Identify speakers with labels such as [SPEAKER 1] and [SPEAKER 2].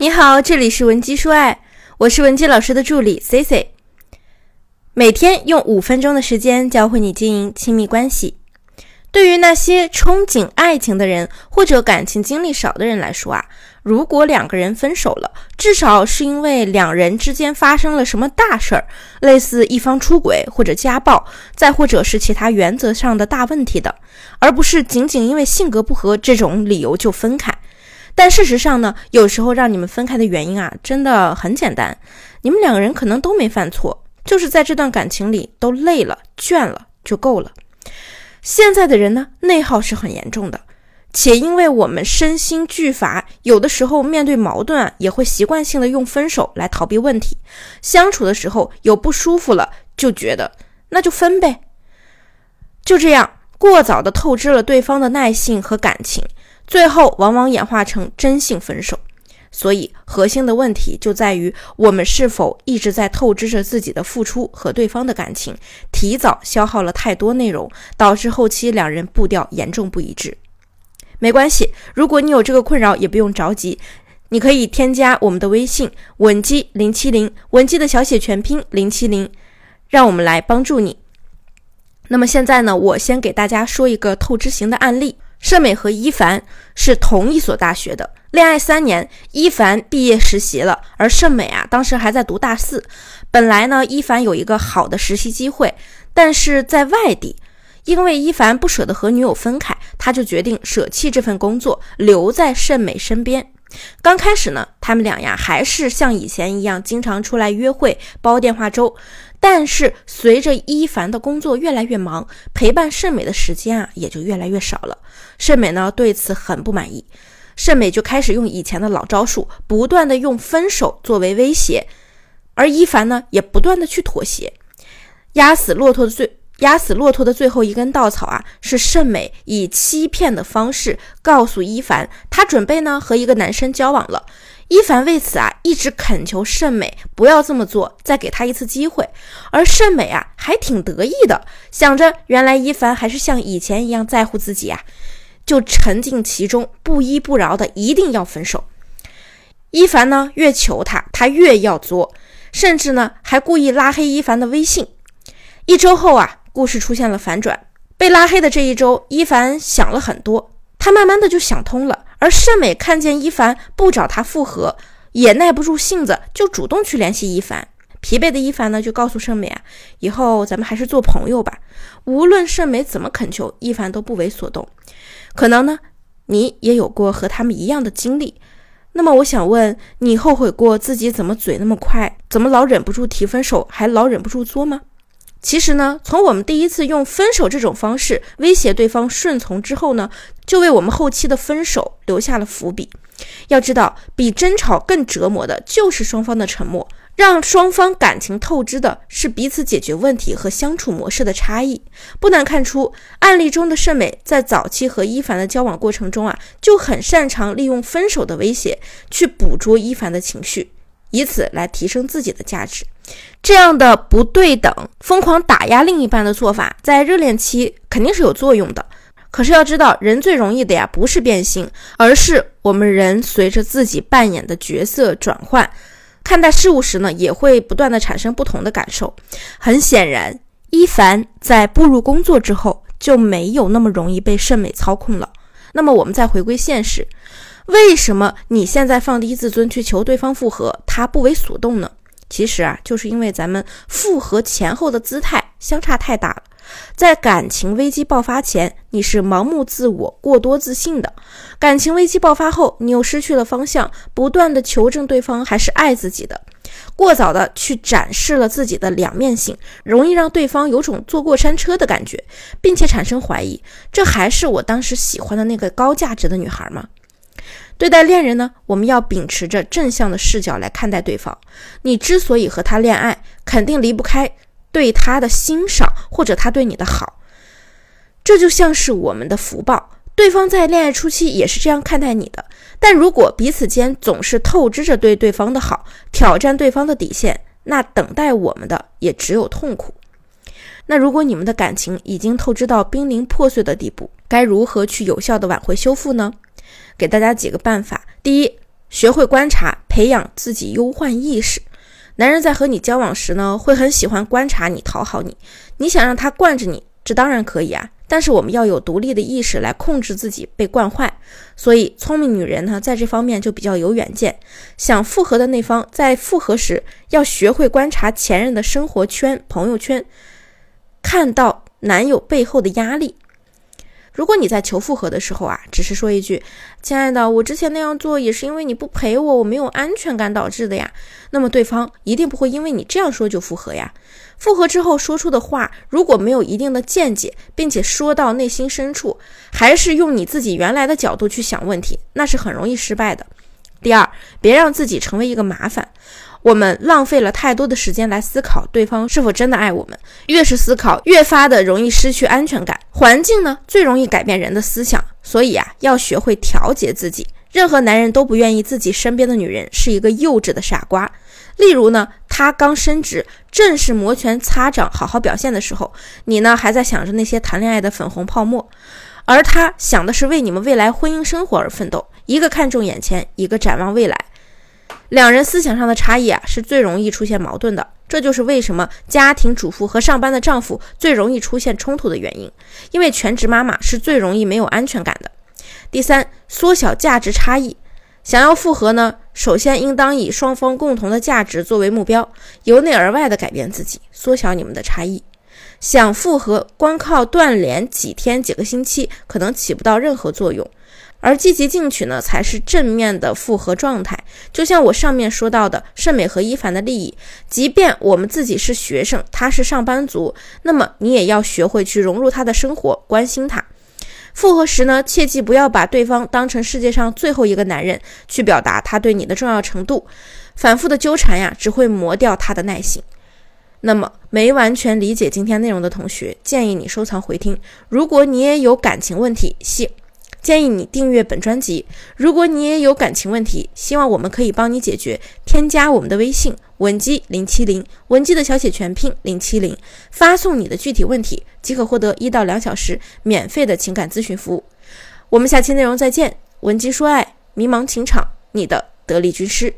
[SPEAKER 1] 你好，这里是文姬说爱，我是文姬老师的助理 C C，每天用五分钟的时间教会你经营亲密关系。对于那些憧憬爱情的人或者感情经历少的人来说啊，如果两个人分手了，至少是因为两人之间发生了什么大事儿，类似一方出轨或者家暴，再或者是其他原则上的大问题的，而不是仅仅因为性格不合这种理由就分开。但事实上呢，有时候让你们分开的原因啊，真的很简单，你们两个人可能都没犯错，就是在这段感情里都累了、倦了就够了。现在的人呢，内耗是很严重的，且因为我们身心俱乏，有的时候面对矛盾啊，也会习惯性的用分手来逃避问题。相处的时候有不舒服了，就觉得那就分呗，就这样过早的透支了对方的耐性和感情。最后往往演化成真性分手，所以核心的问题就在于我们是否一直在透支着自己的付出和对方的感情，提早消耗了太多内容，导致后期两人步调严重不一致。没关系，如果你有这个困扰，也不用着急，你可以添加我们的微信文姬零七零，文姬的小写全拼零七零，让我们来帮助你。那么现在呢，我先给大家说一个透支型的案例。盛美和伊凡是同一所大学的，恋爱三年，伊凡毕业实习了，而盛美啊，当时还在读大四。本来呢，伊凡有一个好的实习机会，但是在外地，因为伊凡不舍得和女友分开，他就决定舍弃这份工作，留在盛美身边。刚开始呢，他们俩呀还是像以前一样，经常出来约会，煲电话粥。但是随着伊凡的工作越来越忙，陪伴盛美的时间啊也就越来越少了。盛美呢对此很不满意，盛美就开始用以前的老招数，不断的用分手作为威胁，而伊凡呢也不断的去妥协。压死骆驼的最压死骆驼的最后一根稻草啊，是盛美以欺骗的方式告诉伊凡，她准备呢和一个男生交往了。伊凡为此啊，一直恳求盛美不要这么做，再给他一次机会。而盛美啊，还挺得意的，想着原来伊凡还是像以前一样在乎自己啊，就沉浸其中，不依不饶的一定要分手。伊凡呢，越求他，他越要作，甚至呢，还故意拉黑伊凡的微信。一周后啊，故事出现了反转。被拉黑的这一周，伊凡想了很多，他慢慢的就想通了。而盛美看见伊凡不找他复合，也耐不住性子，就主动去联系伊凡。疲惫的伊凡呢，就告诉盛美啊，以后咱们还是做朋友吧。无论盛美怎么恳求，伊凡都不为所动。可能呢，你也有过和他们一样的经历。那么我想问，你后悔过自己怎么嘴那么快，怎么老忍不住提分手，还老忍不住作吗？其实呢，从我们第一次用分手这种方式威胁对方顺从之后呢，就为我们后期的分手留下了伏笔。要知道，比争吵更折磨的就是双方的沉默，让双方感情透支的是彼此解决问题和相处模式的差异。不难看出，案例中的盛美在早期和伊凡的交往过程中啊，就很擅长利用分手的威胁去捕捉伊凡的情绪。以此来提升自己的价值，这样的不对等、疯狂打压另一半的做法，在热恋期肯定是有作用的。可是要知道，人最容易的呀，不是变心，而是我们人随着自己扮演的角色转换，看待事物时呢，也会不断的产生不同的感受。很显然，伊凡在步入工作之后，就没有那么容易被圣美操控了。那么，我们再回归现实。为什么你现在放低自尊去求对方复合，他不为所动呢？其实啊，就是因为咱们复合前后的姿态相差太大了。在感情危机爆发前，你是盲目自我、过多自信的；感情危机爆发后，你又失去了方向，不断的求证对方还是爱自己的，过早的去展示了自己的两面性，容易让对方有种坐过山车的感觉，并且产生怀疑：这还是我当时喜欢的那个高价值的女孩吗？对待恋人呢，我们要秉持着正向的视角来看待对方。你之所以和他恋爱，肯定离不开对他的欣赏或者他对你的好。这就像是我们的福报，对方在恋爱初期也是这样看待你的。但如果彼此间总是透支着对对方的好，挑战对方的底线，那等待我们的也只有痛苦。那如果你们的感情已经透支到濒临破碎的地步，该如何去有效的挽回修复呢？给大家几个办法：第一，学会观察，培养自己忧患意识。男人在和你交往时呢，会很喜欢观察你，讨好你。你想让他惯着你，这当然可以啊。但是我们要有独立的意识来控制自己被惯坏。所以，聪明女人呢，在这方面就比较有远见。想复合的那方，在复合时要学会观察前任的生活圈、朋友圈，看到男友背后的压力。如果你在求复合的时候啊，只是说一句“亲爱的，我之前那样做也是因为你不陪我，我没有安全感导致的呀”，那么对方一定不会因为你这样说就复合呀。复合之后说出的话，如果没有一定的见解，并且说到内心深处，还是用你自己原来的角度去想问题，那是很容易失败的。第二，别让自己成为一个麻烦。我们浪费了太多的时间来思考对方是否真的爱我们，越是思考，越发的容易失去安全感。环境呢，最容易改变人的思想，所以啊，要学会调节自己。任何男人都不愿意自己身边的女人是一个幼稚的傻瓜。例如呢，他刚升职，正是摩拳擦掌、好好表现的时候，你呢还在想着那些谈恋爱的粉红泡沫，而他想的是为你们未来婚姻生活而奋斗。一个看重眼前，一个展望未来。两人思想上的差异啊，是最容易出现矛盾的。这就是为什么家庭主妇和上班的丈夫最容易出现冲突的原因。因为全职妈妈是最容易没有安全感的。第三，缩小价值差异。想要复合呢，首先应当以双方共同的价值作为目标，由内而外的改变自己，缩小你们的差异。想复合，光靠断联几天、几个星期，可能起不到任何作用。而积极进取呢，才是正面的复合状态。就像我上面说到的，盛美和伊凡的利益，即便我们自己是学生，他是上班族，那么你也要学会去融入他的生活，关心他。复合时呢，切记不要把对方当成世界上最后一个男人，去表达他对你的重要程度。反复的纠缠呀，只会磨掉他的耐心。那么，没完全理解今天内容的同学，建议你收藏回听。如果你也有感情问题，希。建议你订阅本专辑。如果你也有感情问题，希望我们可以帮你解决，添加我们的微信文姬零七零，文姬的小写全拼零七零，发送你的具体问题，即可获得一到两小时免费的情感咨询服务。我们下期内容再见，文姬说爱，迷茫情场，你的得力军师。